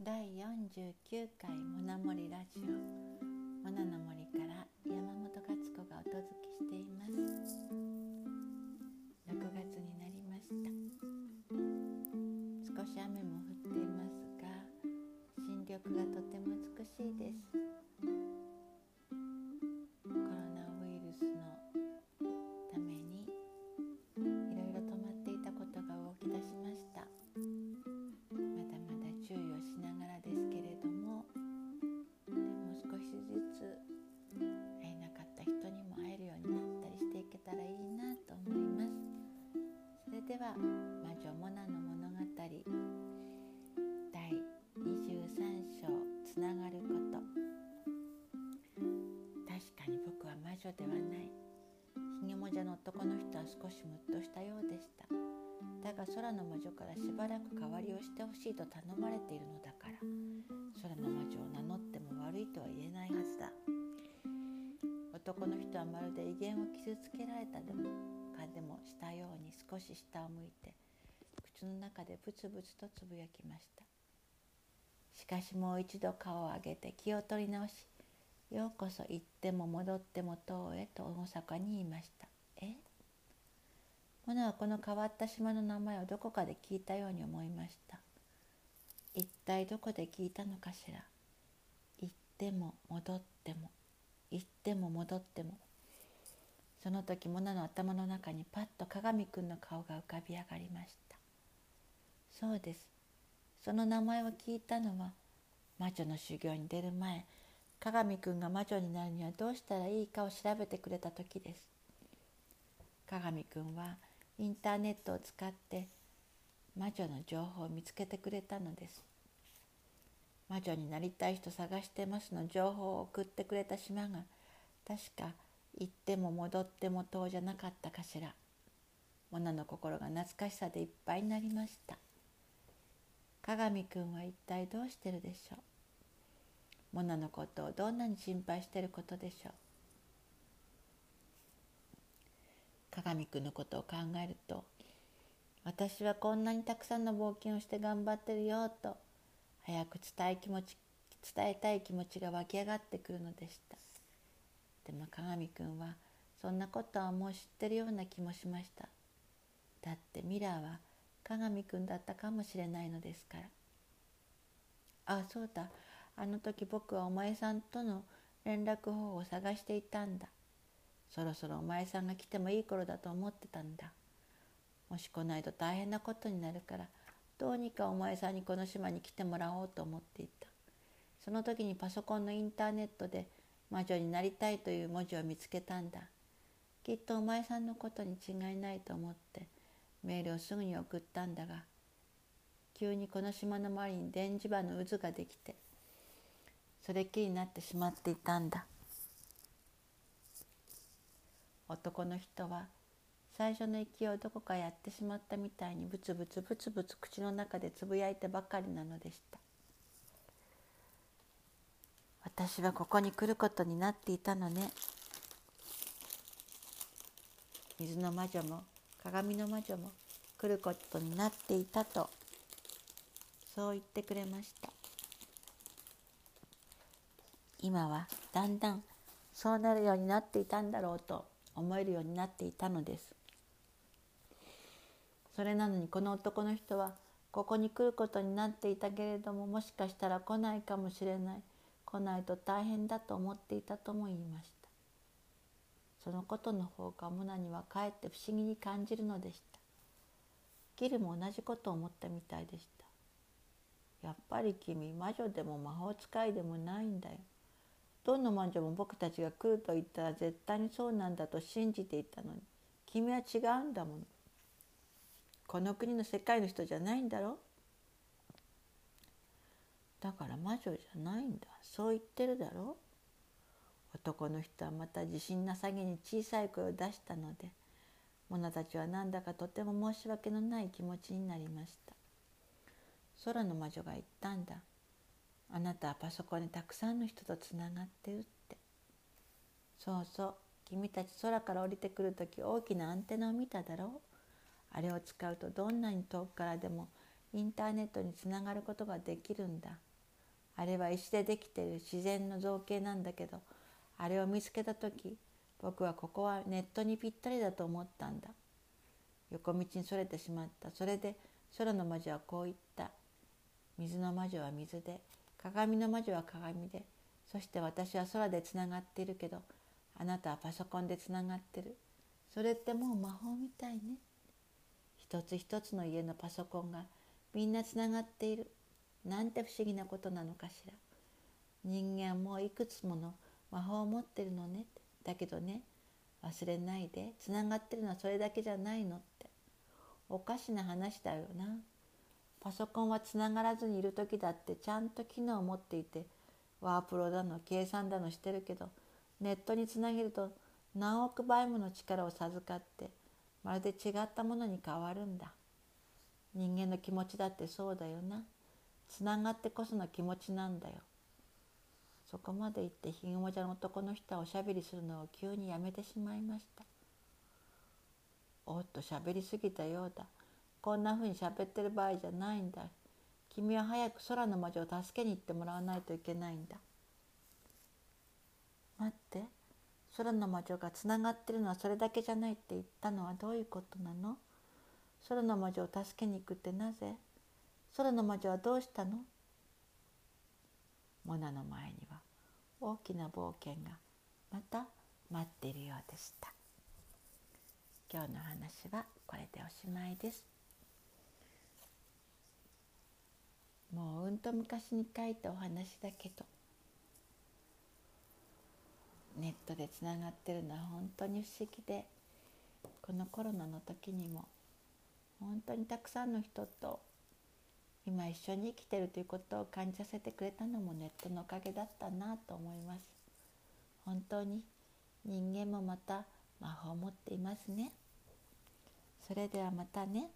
第49回モナモリラジオ。モナの森から山本勝子がお届けしています。6月になりました。少し雨も降っていますが新緑がとても美しいです。では魔女モナの物語第23章つながること。確かに僕は魔女ではない。ひげもじゃの男の人は少しムッとしたようでした。だが空の魔女からしばらく代わりをしてほしいと頼まれているのだから。空の魔女を名乗っても悪いとは言えないはずだ。男の人はまるで威厳を傷つ少し下を向いて口の中でブツブツとつぶやきました。しかしもう一度顔を上げて気を取り直しようこそ行っても戻っても塔へと大阪に言いました。え？モナはこの変わった島の名前をどこかで聞いたように思いました。一体どこで聞いたのかしら。行っても戻っても行っても戻ってもその時モナの頭の中にパッと鏡くんの顔が浮かび上がりました。そうです。その名前を聞いたのは魔女の修行に出る前鏡くんが魔女になるにはどうしたらいいかを調べてくれた時です。鏡くんはインターネットを使って魔女の情報を見つけてくれたのです。魔女になりたい人探してますの情報を送ってくれた島が確か行っても戻っても遠じゃなかったかしら。モナの心が懐かしさでいっぱいになりました。鏡くんは一体どうしてるでしょう。モナのことをどんなに心配してることでしょう。鏡くんのことを考えると私はこんなにたくさんの冒険をして頑張ってるよと早く伝え気持ち伝えたい気持ちが湧き上がってくるのでした。でも鏡くんはそんなことはもう知ってるような気もしました。だってミラーは鏡くんだったかもしれないのですから。ああそうだ。あの時僕はお前さんとの連絡方法を探していたんだ。そろそろお前さんが来てもいい頃だと思ってたんだ。もし来ないと大変なことになるからどうにかお前さんにこの島に来てもらおうと思っていた。その時にパソコンのインターネットで魔女になりたいという文字を見つけたんだ。きっとお前さんのことに違いないと思ってメールをすぐに送ったんだが急にこの島の周りに電磁場の渦ができてそれっきりになってしまっていたんだ。男の人は最初の息をどこかやってしまったみたいにブツブツブツブツ口の中でつぶやいてばかりなのでした。私はここに来ることになっていたのね。水の魔女も鏡の魔女も来ることになっていたとそう言ってくれました。今はだんだんそうなるようになっていたんだろうと思えるようになっていたのです。それなのにこの男の人はここに来ることになっていたけれどももしかしたら来ないかもしれない。来ないと大変だと思っていたとも言いましたそのことの方がモナにはかえって不思議に感じるのでしたギルも同じことを思ったみたいでしたやっぱり君魔女でも魔法使いでもないんだよどの魔女も僕たちが来ると言ったら絶対にそうなんだと信じていたのに君は違うんだものこの国の世界の人じゃないんだろだから魔女じゃないんだ。そう言ってるだろ。男の人はまた自信なさげに小さい声を出したのでモナたちはなんだかとても申し訳のない気持ちになりました。空の魔女が言ったんだ。あなたはパソコンにたくさんの人とつながってるって。そうそう。君たち空から降りてくる時大きなアンテナを見ただろう。あれを使うとどんなに遠くからでもインターネットにつながることができるんだ。あれは石でできている自然の造形なんだけどあれを見つけた時僕はここはネットにぴったりだと思ったんだ。横道にそれてしまった。それで空の魔女はこう言った。水の魔女は水で鏡の魔女は鏡で。そして私は空でつながっているけどあなたはパソコンでつながってる。それってもう魔法みたいね。一つ一つの家のパソコンがみんなつながっている。なんて不思議なことなのかしら。人間はもういくつもの魔法を持ってるのね。だけどね忘れないで。つながってるのはそれだけじゃないのって。おかしな話だよな。パソコンはつながらずにいる時だってちゃんと機能を持っていてワープロだの計算だのしてるけどネットにつなげると何億倍もの力を授かってまるで違ったものに変わるんだ。人間の気持ちだってそうだよな。つながってこその気持ちなんだよ。そこまで言ってひげもじゃの男の人はおしゃべりするのを急にやめてしまいました。おっとしゃべりすぎたようだ。こんなふうにしゃべってる場合じゃないんだ。君は早く空の魔女を助けに行ってもらわないといけないんだ。待って。空の魔女がつながってるのはそれだけじゃないって言ったのはどういうことなの？空の魔女を助けに行くってなぜ？空の魔女はどうしたの？モナの前には大きな冒険がまた待っているようでした。今日の話はこれでおしまいです。もううんと昔に書いたお話だけどネットでつながってるのは本当に不思議でこのコロナの時にも本当にたくさんの人と今一緒に生きてるということを感じさせてくれたのもネットのおかげだったなと思います本当に人間もまた魔法を持っていますねそれではまたね。